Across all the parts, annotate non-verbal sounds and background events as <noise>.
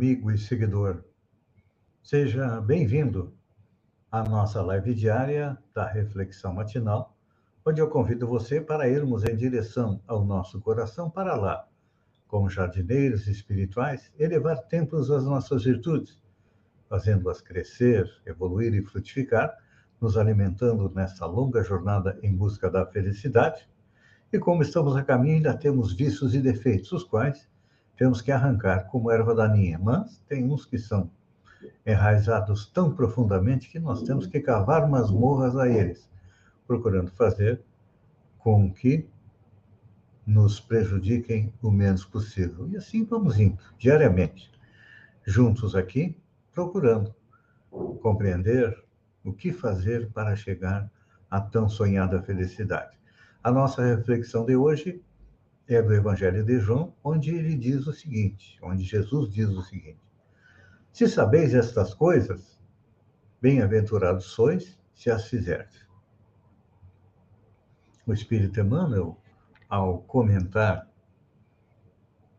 amigo e seguidor. Seja bem-vindo à nossa live diária da Reflexão Matinal, onde eu convido você para irmos em direção ao nosso coração para lá, como jardineiros espirituais, elevar templos às nossas virtudes, fazendo-as crescer, evoluir e frutificar, nos alimentando nessa longa jornada em busca da felicidade. E como estamos a caminho, ainda temos vícios e defeitos, os quais temos que arrancar como erva daninha, mas tem uns que são enraizados tão profundamente que nós temos que cavar masmorras a eles, procurando fazer com que nos prejudiquem o menos possível. E assim vamos indo, diariamente, juntos aqui, procurando compreender o que fazer para chegar à tão sonhada felicidade. A nossa reflexão de hoje é do Evangelho de João, onde ele diz o seguinte, onde Jesus diz o seguinte: Se sabeis estas coisas, bem-aventurados sois se as fizerdes. O Espírito Emmanuel, ao comentar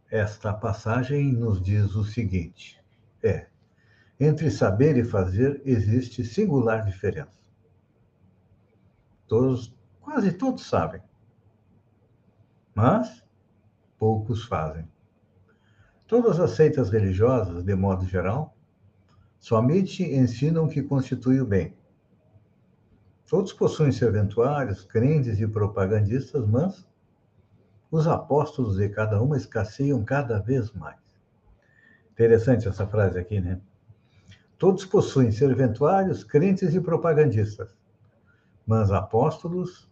esta passagem, nos diz o seguinte: é, entre saber e fazer existe singular diferença. Todos, quase todos sabem. Mas poucos fazem. Todas as seitas religiosas, de modo geral, somente ensinam o que constitui o bem. Todos possuem serventuários, crentes e propagandistas, mas os apóstolos de cada uma escasseiam cada vez mais. Interessante essa frase aqui, né? Todos possuem serventuários, crentes e propagandistas, mas apóstolos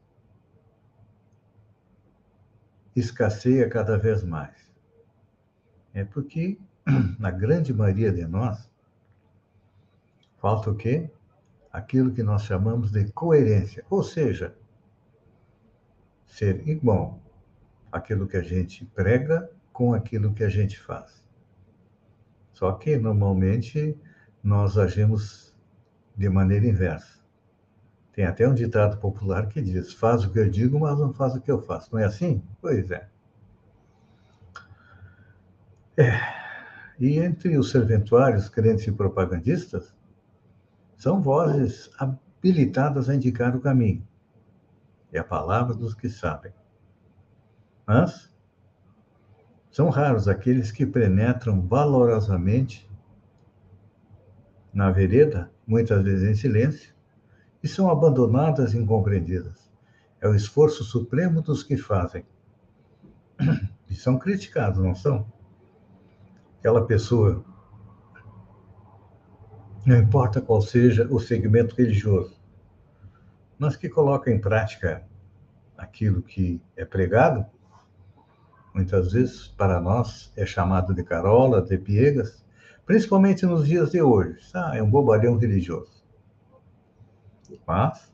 escasseia cada vez mais. É porque, <clears throat> na grande maioria de nós, falta o quê? Aquilo que nós chamamos de coerência, ou seja, ser igual aquilo que a gente prega com aquilo que a gente faz. Só que, normalmente, nós agimos de maneira inversa. Tem até um ditado popular que diz: faz o que eu digo, mas não faz o que eu faço. Não é assim? Pois é. É. E entre os serventuários, crentes e propagandistas, são vozes habilitadas a indicar o caminho. É a palavra dos que sabem. Mas são raros aqueles que penetram valorosamente na vereda, muitas vezes em silêncio, e são abandonadas e incompreendidas. É o esforço supremo dos que fazem. E são criticados, não são? Aquela pessoa, não importa qual seja o segmento religioso, mas que coloca em prática aquilo que é pregado, muitas vezes para nós é chamado de carola, de piegas, principalmente nos dias de hoje. Ah, é um bobalhão religioso. Mas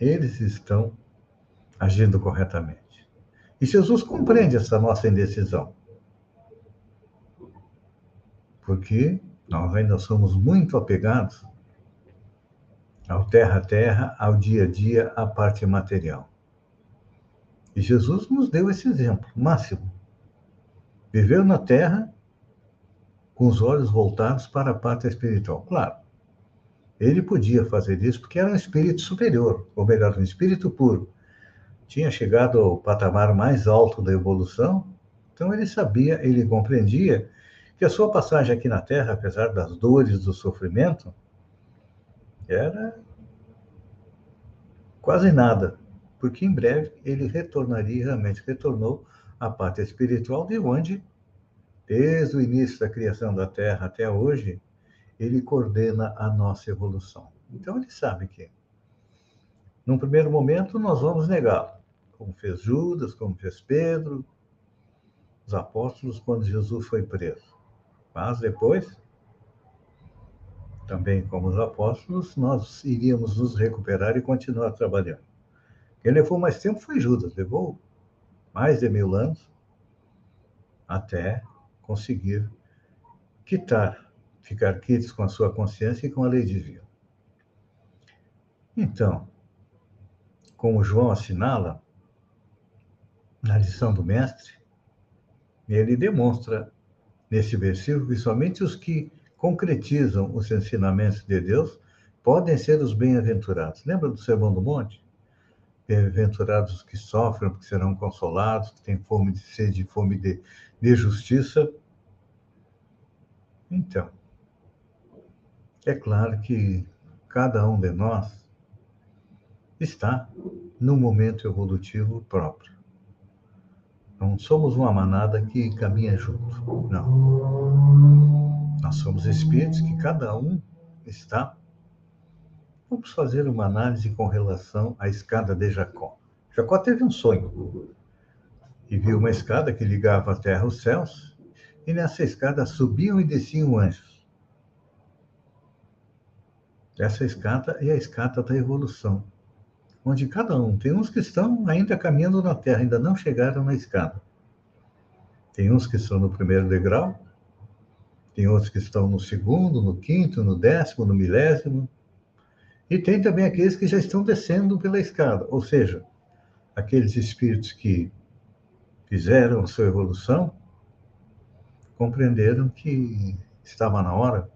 eles estão agindo corretamente. E Jesus compreende essa nossa indecisão. Porque nós ainda somos muito apegados ao terra a terra, ao dia a dia, à parte material. E Jesus nos deu esse exemplo máximo. Viveu na terra com os olhos voltados para a parte espiritual. Claro, ele podia fazer isso porque era um espírito superior, ou melhor, um espírito puro. Tinha chegado ao patamar mais alto da evolução, então ele sabia, ele compreendia que a sua passagem aqui na Terra, apesar das dores, do sofrimento, era quase nada, porque em breve ele retornaria, realmente retornou à parte espiritual, de onde, desde o início da criação da Terra até hoje, ele coordena a nossa evolução. Então, ele sabe que, num primeiro momento, nós vamos negá-lo, como fez Judas, como fez Pedro, os apóstolos, quando Jesus foi preso. Mas depois, também como os apóstolos, nós iríamos nos recuperar e continuar trabalhando. Quem levou mais tempo foi Judas, levou mais de mil anos até conseguir quitar, ficar quites com a sua consciência e com a lei divina. Então, como João assinala na lição do Mestre, ele demonstra nesse versículo que somente os que concretizam os ensinamentos de Deus podem ser os bem-aventurados. Lembra do Sermão do Monte? Bem-aventurados os que sofrem, porque serão consolados, que têm fome de sede, fome de, de justiça. Então, é claro que cada um de nós está no momento evolutivo próprio. Não somos uma manada que caminha junto. Não. Nós somos espíritos que cada um está. Vamos fazer uma análise com relação à escada de Jacó. Jacó teve um sonho e viu uma escada que ligava a terra aos céus, e nessa escada subiam e desciam anjos. Essa escada é a escada da evolução onde cada um. Tem uns que estão ainda caminhando na Terra, ainda não chegaram na escada. Tem uns que estão no primeiro degrau, tem outros que estão no segundo, no quinto, no décimo, no milésimo. E tem também aqueles que já estão descendo pela escada, ou seja, aqueles espíritos que fizeram a sua evolução compreenderam que estava na hora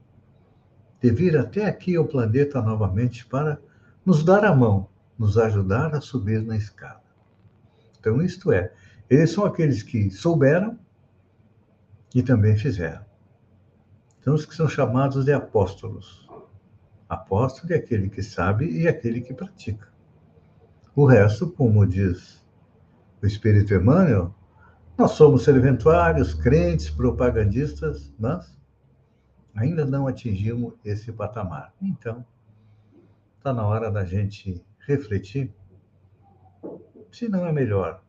de vir até aqui ao planeta novamente para nos dar a mão, nos ajudar a subir na escada. Então, isto é, eles são aqueles que souberam e também fizeram. Então, os que são chamados de apóstolos. Apóstolo é aquele que sabe e aquele que pratica. O resto, como diz o Espírito Emmanuel, nós somos serventuários, crentes, propagandistas, mas ainda não atingimos esse patamar. Então, está na hora da gente refletir se não é melhor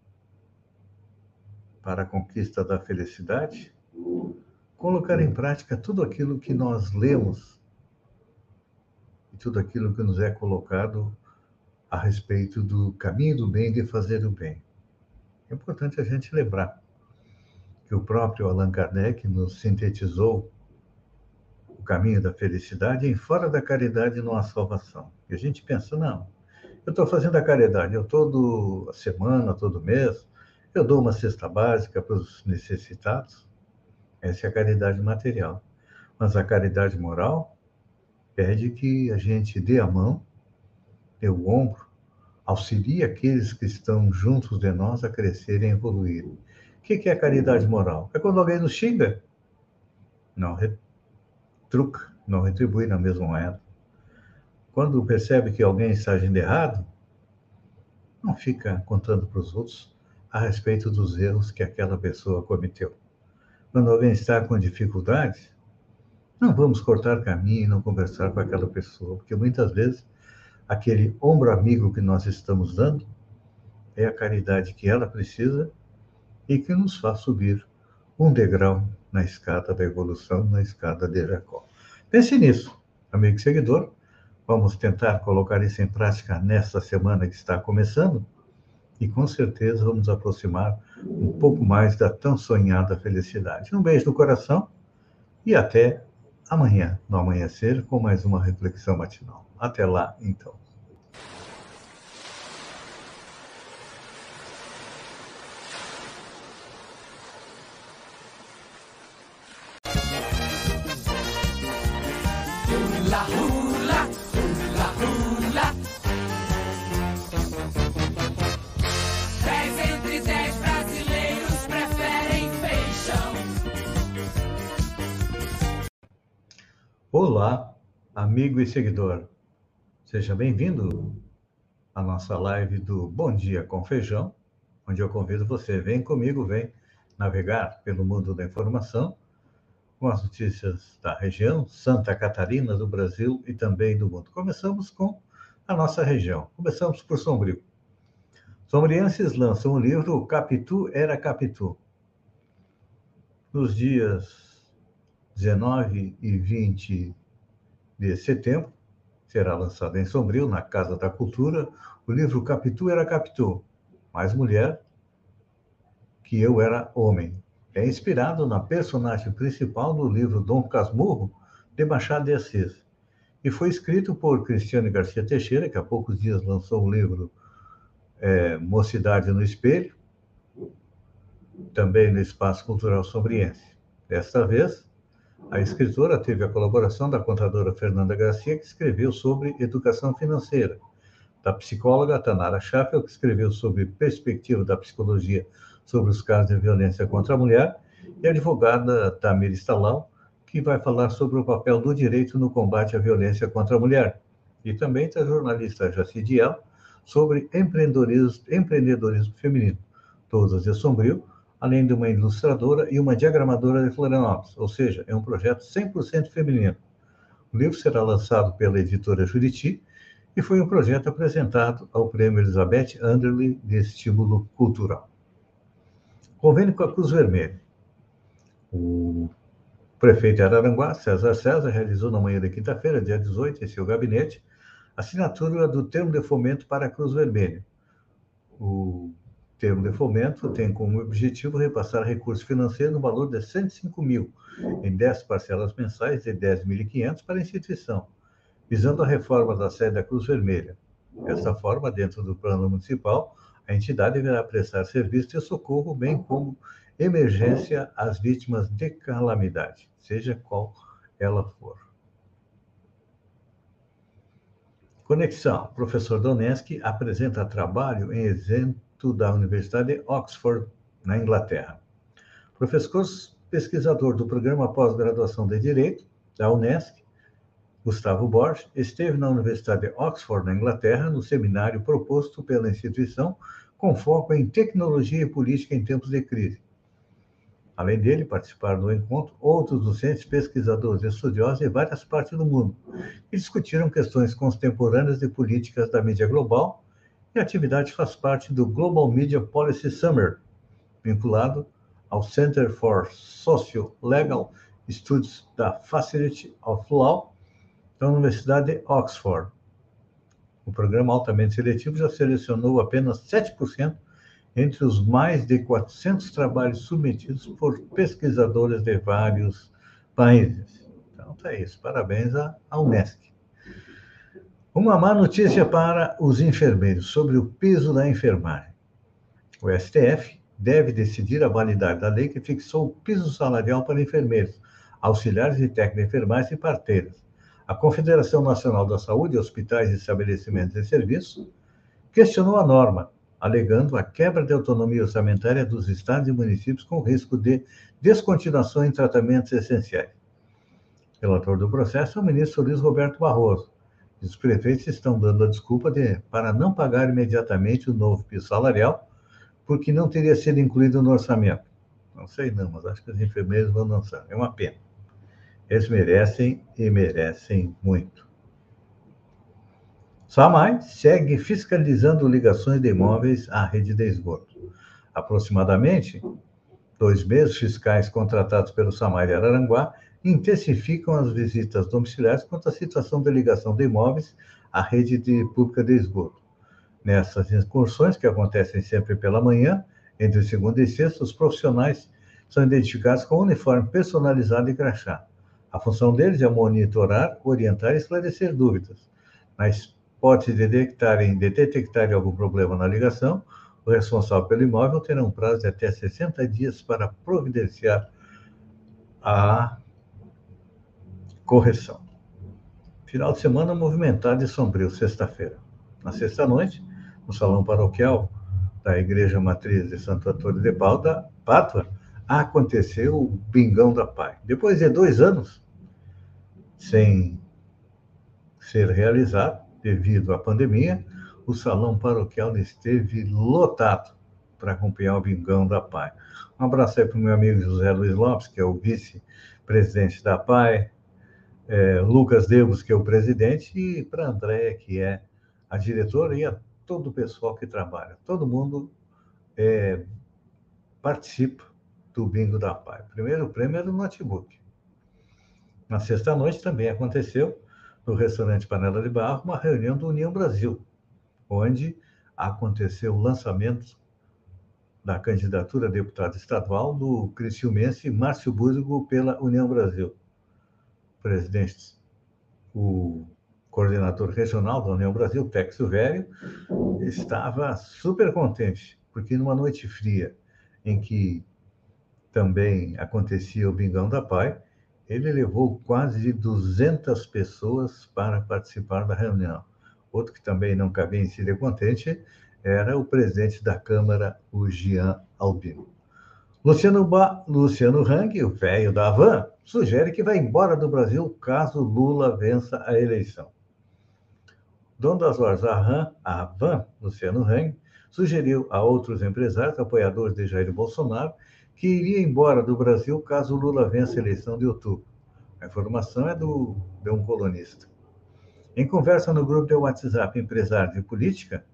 para a conquista da felicidade colocar em prática tudo aquilo que nós lemos e tudo aquilo que nos é colocado a respeito do caminho do bem e de fazer o bem. É importante a gente lembrar que o próprio Allan Kardec nos sintetizou o caminho da felicidade em fora da caridade não há salvação. E a gente pensa, não, eu estou fazendo a caridade, eu toda semana, todo mês, eu dou uma cesta básica para os necessitados. Essa é a caridade material. Mas a caridade moral pede que a gente dê a mão, dê o ombro, auxilie aqueles que estão juntos de nós a crescerem e evoluírem. O que é caridade moral? É quando alguém nos xinga, não retruca, não retribui na mesma moeda. Quando percebe que alguém está agindo errado, não fica contando para os outros a respeito dos erros que aquela pessoa cometeu. Quando alguém está com dificuldades, não vamos cortar caminho e não conversar com aquela pessoa, porque muitas vezes aquele ombro amigo que nós estamos dando é a caridade que ela precisa e que nos faz subir um degrau na escada da evolução, na escada de Jacó. Pense nisso, amigo e seguidor. Vamos tentar colocar isso em prática nesta semana que está começando e com certeza vamos aproximar um pouco mais da tão sonhada felicidade. Um beijo no coração e até amanhã, no amanhecer, com mais uma reflexão matinal. Até lá, então. Olá, amigo e seguidor. Seja bem-vindo à nossa live do Bom Dia com Feijão, onde eu convido você, vem comigo, vem navegar pelo mundo da informação com as notícias da região, Santa Catarina, do Brasil e também do mundo. Começamos com a nossa região. Começamos por Sombrio. Sombrienses lançam o livro Capitu era Capitu. Nos dias 19 e 20 de setembro, será lançado em Sombrio, na Casa da Cultura, o livro Capitu era Capitu, mais mulher que eu era homem. É inspirado na personagem principal do livro Dom Casmurro, de Machado de Assis. E foi escrito por Cristiane Garcia Teixeira, que há poucos dias lançou o livro é, Mocidade no Espelho, também no Espaço Cultural Sombriense. Desta vez, a escritora teve a colaboração da contadora Fernanda Garcia, que escreveu sobre educação financeira, da psicóloga Tanara Schaffel, que escreveu sobre perspectiva da psicologia sobre os casos de violência contra a mulher, e a advogada Tamir Stalau, que vai falar sobre o papel do direito no combate à violência contra a mulher. E também tem a jornalista Jaci Diel sobre empreendedorismo, empreendedorismo feminino. Todas de Sombrio, além de uma ilustradora e uma diagramadora de Florianópolis, ou seja, é um projeto 100% feminino. O livro será lançado pela editora Juriti e foi um projeto apresentado ao Prêmio Elizabeth Anderle de Estímulo Cultural. Convênio com a Cruz Vermelha. O prefeito de Araranguá, César César, realizou na manhã da quinta-feira, dia 18, em seu gabinete, a assinatura do termo de fomento para a Cruz Vermelha. O termo de fomento tem como objetivo repassar recursos financeiros no valor de 105 mil, em 10 parcelas mensais de 10.500 para a instituição, visando a reforma da sede da Cruz Vermelha. Dessa forma, dentro do plano municipal, a entidade deverá prestar serviço de socorro, bem como emergência às vítimas de calamidade, seja qual ela for. Conexão. Professor Donetsky apresenta trabalho em da Universidade de Oxford, na Inglaterra. Professor pesquisador do programa pós-graduação de Direito da Unesc, Gustavo Borges, esteve na Universidade de Oxford, na Inglaterra, no seminário proposto pela instituição com foco em tecnologia e política em tempos de crise. Além dele, participaram do encontro outros docentes, pesquisadores e estudiosos de várias partes do mundo, que discutiram questões contemporâneas de políticas da mídia global, e a atividade faz parte do Global Media Policy Summer, vinculado ao Center for Socio-Legal Studies da Faculty of Law da Universidade de Oxford. O programa altamente seletivo já selecionou apenas 7% entre os mais de 400 trabalhos submetidos por pesquisadores de vários países. Então, tá isso. Parabéns à Unesc. Uma má notícia para os enfermeiros sobre o piso da enfermagem. O STF deve decidir a validade da lei que fixou o piso salarial para enfermeiros, auxiliares de técnicos de enfermagem e parteiras a Confederação Nacional da Saúde, Hospitais e Estabelecimentos de Serviço, questionou a norma, alegando a quebra de autonomia orçamentária dos estados e municípios com risco de descontinuação em tratamentos essenciais. Relator do processo é o ministro Luiz Roberto Barroso. Os prefeitos estão dando a desculpa de, para não pagar imediatamente o novo piso salarial, porque não teria sido incluído no orçamento. Não sei não, mas acho que os enfermeiros vão lançar. É uma pena. Eles merecem e merecem muito. SAMAI segue fiscalizando ligações de imóveis à rede de esgoto. Aproximadamente dois meses fiscais contratados pelo SAMAI de Araranguá intensificam as visitas domiciliares quanto à situação de ligação de imóveis à rede de pública de esgoto. Nessas incursões, que acontecem sempre pela manhã, entre segunda e sexta, os profissionais são identificados com uniforme personalizado e crachá. A função deles é monitorar, orientar e esclarecer dúvidas. Na hipótese de detectarem, de detectarem algum problema na ligação, o responsável pelo imóvel terá um prazo de até 60 dias para providenciar a correção. Final de semana movimentado e sombrio, sexta-feira. Na sexta-noite, no salão paroquial da Igreja Matriz de Santo Antônio de Pádua, aconteceu o Bingão da Pai. Depois de dois anos, sem ser realizado devido à pandemia, o salão paroquial esteve lotado para acompanhar o Bingão da PAI. Um abraço aí para o meu amigo José Luiz Lopes, que é o vice-presidente da PAI, é, Lucas Devos, que é o presidente, e para a Andréia, que é a diretora, e a todo o pessoal que trabalha. Todo mundo é, participa do bingo da PAI. Primeiro prêmio era o notebook. Na sexta-noite também aconteceu, no restaurante Panela de Barro, uma reunião do União Brasil, onde aconteceu o lançamento da candidatura a deputado estadual do criciumense Márcio Burgo pela União Brasil. Presidente, o coordenador regional da União Brasil, Texo Velho, estava super contente, porque numa noite fria, em que também acontecia o Bingão da Pai, ele levou quase de 200 pessoas para participar da reunião. Outro que também não cabia em si de contente era o presidente da Câmara, o Jean Albino. Luciano, ba... Luciano Hang, o velho da Havan, sugere que vai embora do Brasil caso Lula vença a eleição. Dono das lojas Avan, Havan, Luciano Hang, sugeriu a outros empresários apoiadores de Jair Bolsonaro que iria embora do Brasil caso Lula vença a eleição de outubro. A informação é do, de um colunista. Em conversa no grupo de WhatsApp Empresários de Política,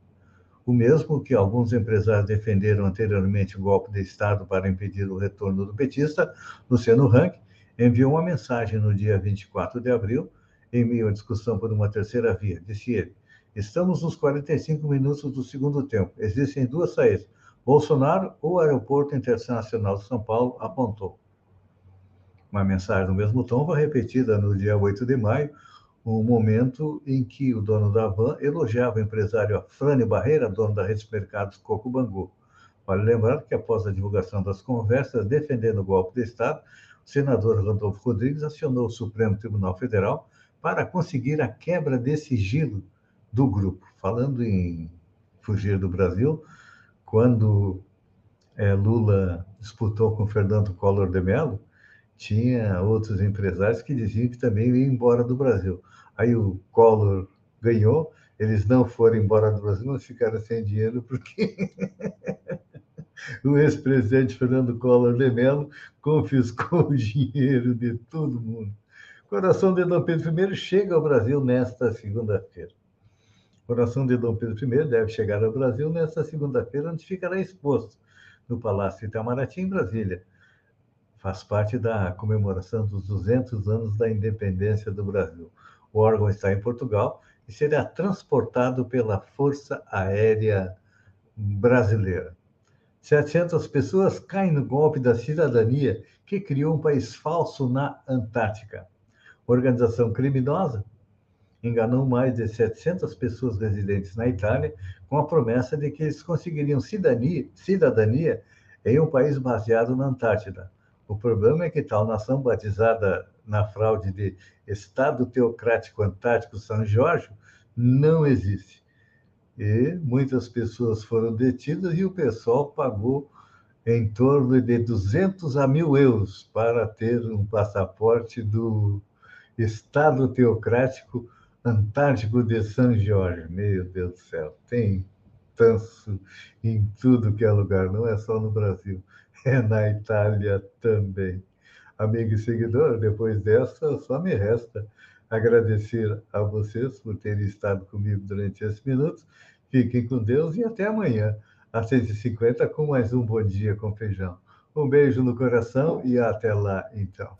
o mesmo que alguns empresários defenderam anteriormente o golpe de Estado para impedir o retorno do petista, Luciano Rank, enviou uma mensagem no dia 24 de abril, em meio à discussão por uma terceira via. Disse ele: Estamos nos 45 minutos do segundo tempo. Existem duas saídas Bolsonaro, o Aeroporto Internacional de São Paulo, apontou. Uma mensagem no mesmo tom foi repetida no dia 8 de maio, um momento em que o dono da van elogiava o empresário Afrânio Barreira, dono da rede de mercados Coco Bangu. Vale lembrar que, após a divulgação das conversas defendendo o golpe de Estado, o senador Randolfo Rodrigues acionou o Supremo Tribunal Federal para conseguir a quebra desse sigilo do grupo. Falando em fugir do Brasil, quando é, Lula disputou com Fernando Collor de Mello, tinha outros empresários que diziam que também iam embora do Brasil. Aí o Collor ganhou, eles não foram embora do Brasil, mas ficaram sem dinheiro porque <laughs> o ex-presidente Fernando Collor de Mello confiscou o dinheiro de todo mundo. Coração de Dom Pedro I chega ao Brasil nesta segunda-feira coração de Dom Pedro I deve chegar ao Brasil nesta segunda-feira, onde ficará exposto no Palácio Itamaraty, em Brasília. Faz parte da comemoração dos 200 anos da independência do Brasil. O órgão está em Portugal e será transportado pela Força Aérea Brasileira. 700 pessoas caem no golpe da cidadania que criou um país falso na Antártica. Organização criminosa enganou mais de 700 pessoas residentes na Itália com a promessa de que eles conseguiriam cidadania, cidadania em um país baseado na Antártida. O problema é que tal nação, batizada na fraude de Estado Teocrático Antártico São Jorge, não existe. E muitas pessoas foram detidas e o pessoal pagou em torno de 200 a mil euros para ter um passaporte do Estado Teocrático Antártico de São Jorge. Meu Deus do céu, tem tanso em tudo que é lugar, não é só no Brasil, é na Itália também. Amigo e seguidor, depois dessa, só me resta agradecer a vocês por terem estado comigo durante esses minutos. Fiquem com Deus e até amanhã, às 6h50, com mais um Bom Dia com Feijão. Um beijo no coração e até lá, então.